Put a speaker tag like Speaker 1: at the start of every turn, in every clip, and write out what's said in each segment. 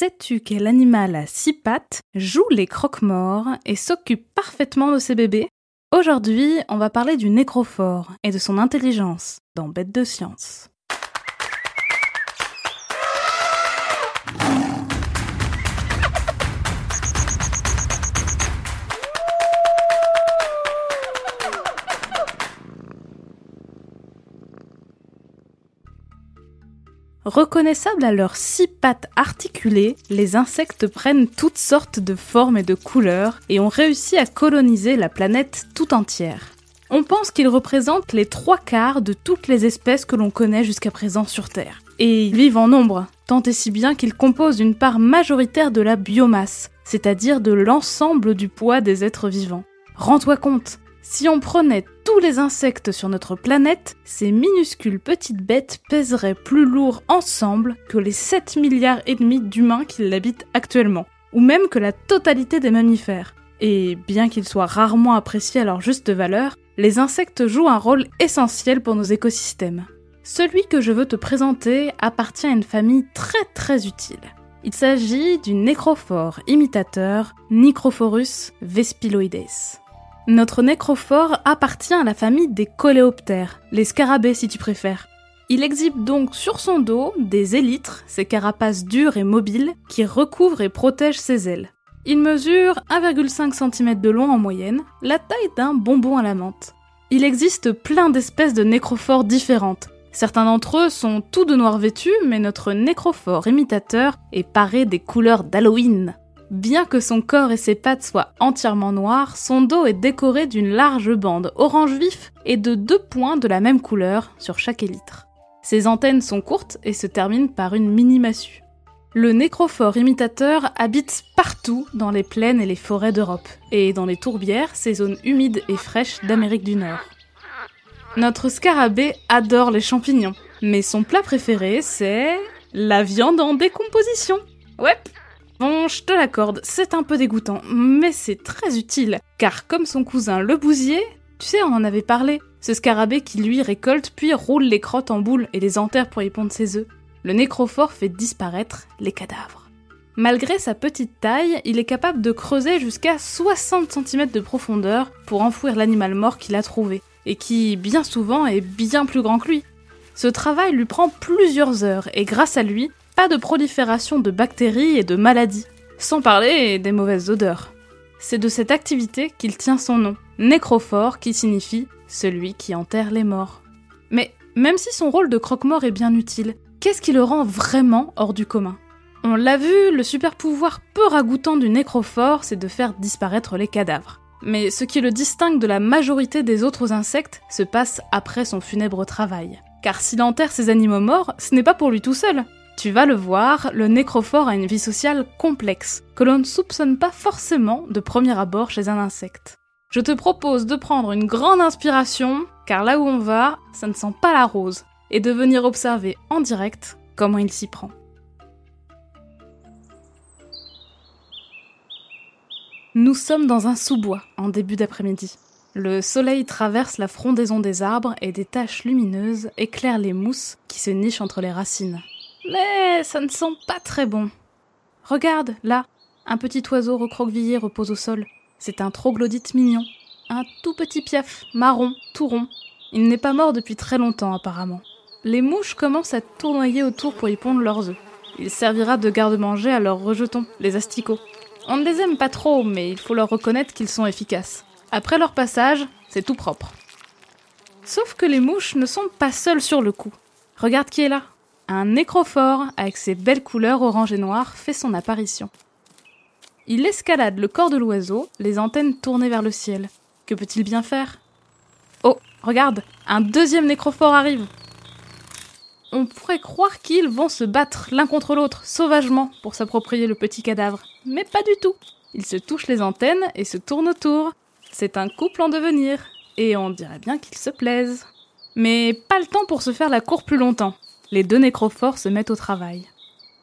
Speaker 1: Sais-tu quel animal à six pattes joue les croque-morts et s'occupe parfaitement de ses bébés? Aujourd'hui, on va parler du nécrophore et de son intelligence dans Bête de science. Reconnaissables à leurs six pattes articulées, les insectes prennent toutes sortes de formes et de couleurs et ont réussi à coloniser la planète tout entière. On pense qu'ils représentent les trois quarts de toutes les espèces que l'on connaît jusqu'à présent sur Terre. Et ils vivent en nombre, tant et si bien qu'ils composent une part majoritaire de la biomasse, c'est-à-dire de l'ensemble du poids des êtres vivants. Rends-toi compte, si on prenait tous les insectes sur notre planète, ces minuscules petites bêtes pèseraient plus lourd ensemble que les 7 milliards et demi d'humains qui l'habitent actuellement, ou même que la totalité des mammifères. Et bien qu'ils soient rarement appréciés à leur juste valeur, les insectes jouent un rôle essentiel pour nos écosystèmes. Celui que je veux te présenter appartient à une famille très très utile. Il s'agit du nécrophore imitateur Nicrophorus vespiloides. Notre nécrophore appartient à la famille des coléoptères, les scarabées si tu préfères. Il exhibe donc sur son dos des élytres, ces carapaces dures et mobiles, qui recouvrent et protègent ses ailes. Il mesure 1,5 cm de long en moyenne, la taille d'un bonbon à la menthe. Il existe plein d'espèces de nécrophores différentes. Certains d'entre eux sont tout de noir vêtus, mais notre nécrophore imitateur est paré des couleurs d'Halloween. Bien que son corps et ses pattes soient entièrement noirs, son dos est décoré d'une large bande orange vif et de deux points de la même couleur sur chaque élytre. Ses antennes sont courtes et se terminent par une mini-massue. Le nécrophore imitateur habite partout dans les plaines et les forêts d'Europe, et dans les tourbières, ces zones humides et fraîches d'Amérique du Nord. Notre scarabée adore les champignons, mais son plat préféré, c'est la viande en décomposition. Ouais, Bon, je te l'accorde, c'est un peu dégoûtant, mais c'est très utile, car comme son cousin le bousier, tu sais, on en avait parlé, ce scarabée qui lui récolte puis roule les crottes en boule et les enterre pour y pondre ses œufs, le nécrophore fait disparaître les cadavres. Malgré sa petite taille, il est capable de creuser jusqu'à 60 cm de profondeur pour enfouir l'animal mort qu'il a trouvé, et qui, bien souvent, est bien plus grand que lui. Ce travail lui prend plusieurs heures, et grâce à lui, pas de prolifération de bactéries et de maladies, sans parler des mauvaises odeurs. C'est de cette activité qu'il tient son nom, nécrophore qui signifie celui qui enterre les morts. Mais même si son rôle de croque-mort est bien utile, qu'est-ce qui le rend vraiment hors du commun? On l'a vu, le super pouvoir peu ragoûtant du nécrophore, c'est de faire disparaître les cadavres. Mais ce qui le distingue de la majorité des autres insectes se passe après son funèbre travail. Car s'il enterre ses animaux morts, ce n'est pas pour lui tout seul. Tu vas le voir, le nécrophore a une vie sociale complexe, que l'on ne soupçonne pas forcément de premier abord chez un insecte. Je te propose de prendre une grande inspiration, car là où on va, ça ne sent pas la rose, et de venir observer en direct comment il s'y prend. Nous sommes dans un sous-bois en début d'après-midi. Le soleil traverse la frondaison des arbres et des taches lumineuses éclairent les mousses qui se nichent entre les racines. Mais ça ne sent pas très bon. Regarde, là, un petit oiseau recroquevillé repose au sol. C'est un troglodyte mignon. Un tout petit piaf, marron, tout rond. Il n'est pas mort depuis très longtemps apparemment. Les mouches commencent à tournoyer autour pour y pondre leurs œufs. Il servira de garde-manger à leurs rejetons, les asticots. On ne les aime pas trop, mais il faut leur reconnaître qu'ils sont efficaces. Après leur passage, c'est tout propre. Sauf que les mouches ne sont pas seules sur le coup. Regarde qui est là. Un nécrophore, avec ses belles couleurs orange et noir, fait son apparition. Il escalade le corps de l'oiseau, les antennes tournées vers le ciel. Que peut-il bien faire? Oh, regarde, un deuxième nécrophore arrive. On pourrait croire qu'ils vont se battre l'un contre l'autre, sauvagement, pour s'approprier le petit cadavre. Mais pas du tout. Ils se touchent les antennes et se tournent autour. C'est un couple en devenir, et on dirait bien qu'ils se plaisent. Mais pas le temps pour se faire la cour plus longtemps les deux nécrophores se mettent au travail.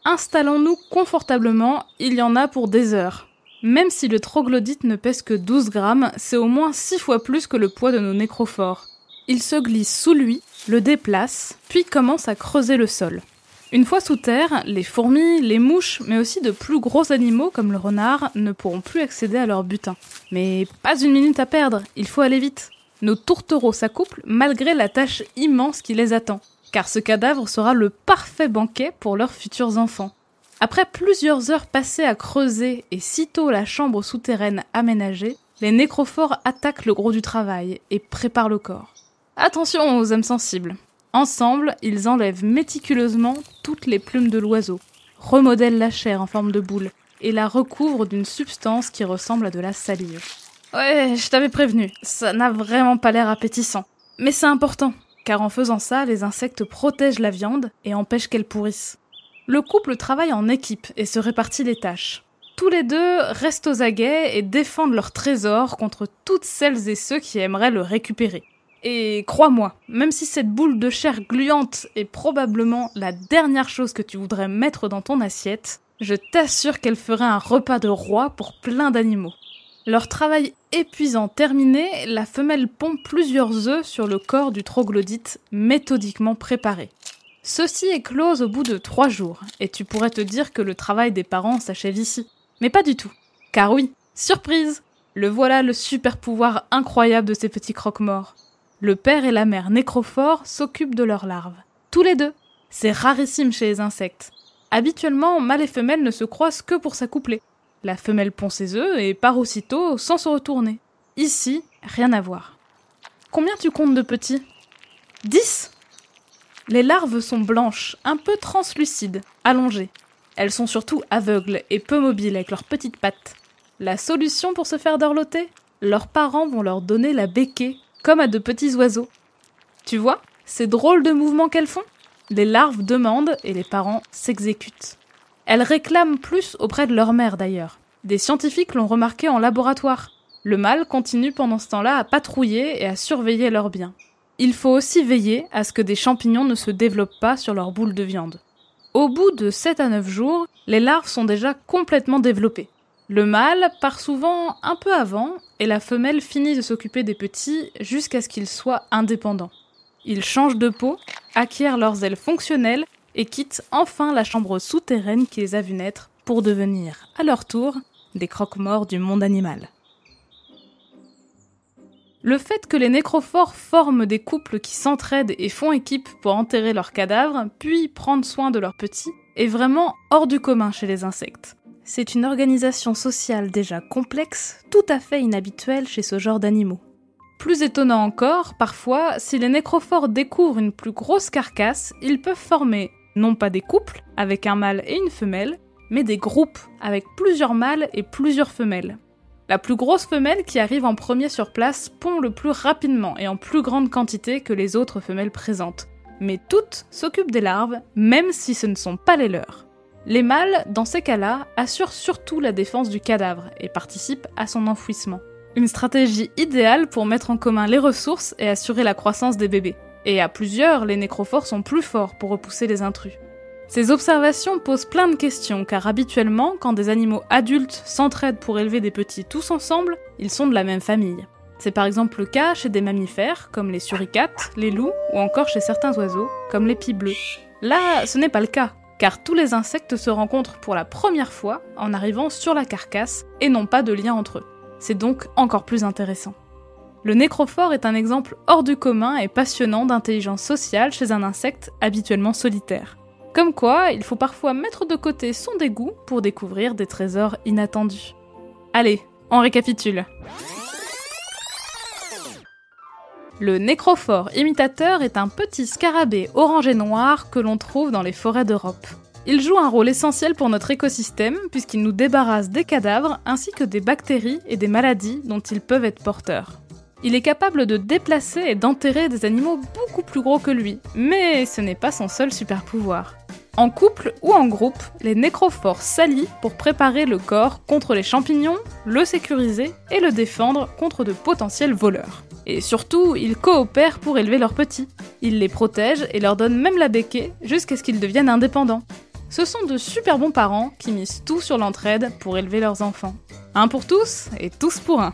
Speaker 1: Installons-nous confortablement, il y en a pour des heures. Même si le troglodyte ne pèse que 12 grammes, c'est au moins 6 fois plus que le poids de nos nécrophores. Il se glisse sous lui, le déplace, puis commence à creuser le sol. Une fois sous terre, les fourmis, les mouches, mais aussi de plus gros animaux comme le renard ne pourront plus accéder à leur butin. Mais pas une minute à perdre, il faut aller vite. Nos tourtereaux s'accouplent malgré la tâche immense qui les attend, car ce cadavre sera le parfait banquet pour leurs futurs enfants. Après plusieurs heures passées à creuser et sitôt la chambre souterraine aménagée, les nécrophores attaquent le gros du travail et préparent le corps. Attention aux âmes sensibles. Ensemble, ils enlèvent méticuleusement toutes les plumes de l'oiseau, remodèlent la chair en forme de boule et la recouvrent d'une substance qui ressemble à de la salive. Ouais, je t'avais prévenu, ça n'a vraiment pas l'air appétissant. Mais c'est important, car en faisant ça, les insectes protègent la viande et empêchent qu'elle pourrisse. Le couple travaille en équipe et se répartit les tâches. Tous les deux restent aux aguets et défendent leur trésor contre toutes celles et ceux qui aimeraient le récupérer. Et crois-moi, même si cette boule de chair gluante est probablement la dernière chose que tu voudrais mettre dans ton assiette, je t'assure qu'elle ferait un repas de roi pour plein d'animaux. Leur travail épuisant terminé, la femelle pond plusieurs œufs sur le corps du troglodyte méthodiquement préparé. Ceci éclose au bout de trois jours, et tu pourrais te dire que le travail des parents s'achève ici. Mais pas du tout. Car oui, surprise Le voilà le super pouvoir incroyable de ces petits croque-morts. Le père et la mère nécrophores s'occupent de leurs larves. Tous les deux. C'est rarissime chez les insectes. Habituellement, mâles et femelles ne se croisent que pour s'accoupler. La femelle pond ses œufs et part aussitôt sans se retourner. Ici, rien à voir. Combien tu comptes de petits? Dix Les larves sont blanches, un peu translucides, allongées. Elles sont surtout aveugles et peu mobiles avec leurs petites pattes. La solution pour se faire dorloter? Leurs parents vont leur donner la béquée comme à de petits oiseaux. Tu vois, ces drôles de mouvements qu'elles font? Les larves demandent et les parents s'exécutent. Elles réclament plus auprès de leur mère d'ailleurs. Des scientifiques l'ont remarqué en laboratoire. Le mâle continue pendant ce temps-là à patrouiller et à surveiller leurs biens. Il faut aussi veiller à ce que des champignons ne se développent pas sur leur boule de viande. Au bout de 7 à 9 jours, les larves sont déjà complètement développées. Le mâle part souvent un peu avant et la femelle finit de s'occuper des petits jusqu'à ce qu'ils soient indépendants. Ils changent de peau, acquièrent leurs ailes fonctionnelles et quittent enfin la chambre souterraine qui les a vus naître pour devenir, à leur tour, des croque-morts du monde animal. Le fait que les nécrophores forment des couples qui s'entraident et font équipe pour enterrer leurs cadavres, puis prendre soin de leurs petits, est vraiment hors du commun chez les insectes. C'est une organisation sociale déjà complexe, tout à fait inhabituelle chez ce genre d'animaux. Plus étonnant encore, parfois, si les nécrophores découvrent une plus grosse carcasse, ils peuvent former non pas des couples avec un mâle et une femelle, mais des groupes avec plusieurs mâles et plusieurs femelles. La plus grosse femelle qui arrive en premier sur place pond le plus rapidement et en plus grande quantité que les autres femelles présentes. Mais toutes s'occupent des larves, même si ce ne sont pas les leurs. Les mâles, dans ces cas-là, assurent surtout la défense du cadavre et participent à son enfouissement. Une stratégie idéale pour mettre en commun les ressources et assurer la croissance des bébés. Et à plusieurs, les nécrophores sont plus forts pour repousser les intrus. Ces observations posent plein de questions car habituellement, quand des animaux adultes s'entraident pour élever des petits tous ensemble, ils sont de la même famille. C'est par exemple le cas chez des mammifères comme les suricates, les loups ou encore chez certains oiseaux comme les pies bleus. Là, ce n'est pas le cas car tous les insectes se rencontrent pour la première fois en arrivant sur la carcasse et n'ont pas de lien entre eux. C'est donc encore plus intéressant. Le nécrophore est un exemple hors du commun et passionnant d'intelligence sociale chez un insecte habituellement solitaire. Comme quoi, il faut parfois mettre de côté son dégoût pour découvrir des trésors inattendus. Allez, on récapitule. Le nécrophore imitateur est un petit scarabée orange et noir que l'on trouve dans les forêts d'Europe. Il joue un rôle essentiel pour notre écosystème puisqu'il nous débarrasse des cadavres ainsi que des bactéries et des maladies dont ils peuvent être porteurs. Il est capable de déplacer et d'enterrer des animaux beaucoup plus gros que lui, mais ce n'est pas son seul super pouvoir. En couple ou en groupe, les nécrophores s'allient pour préparer le corps contre les champignons, le sécuriser et le défendre contre de potentiels voleurs. Et surtout, ils coopèrent pour élever leurs petits. Ils les protègent et leur donnent même la béquée jusqu'à ce qu'ils deviennent indépendants. Ce sont de super bons parents qui misent tout sur l'entraide pour élever leurs enfants. Un pour tous et tous pour un.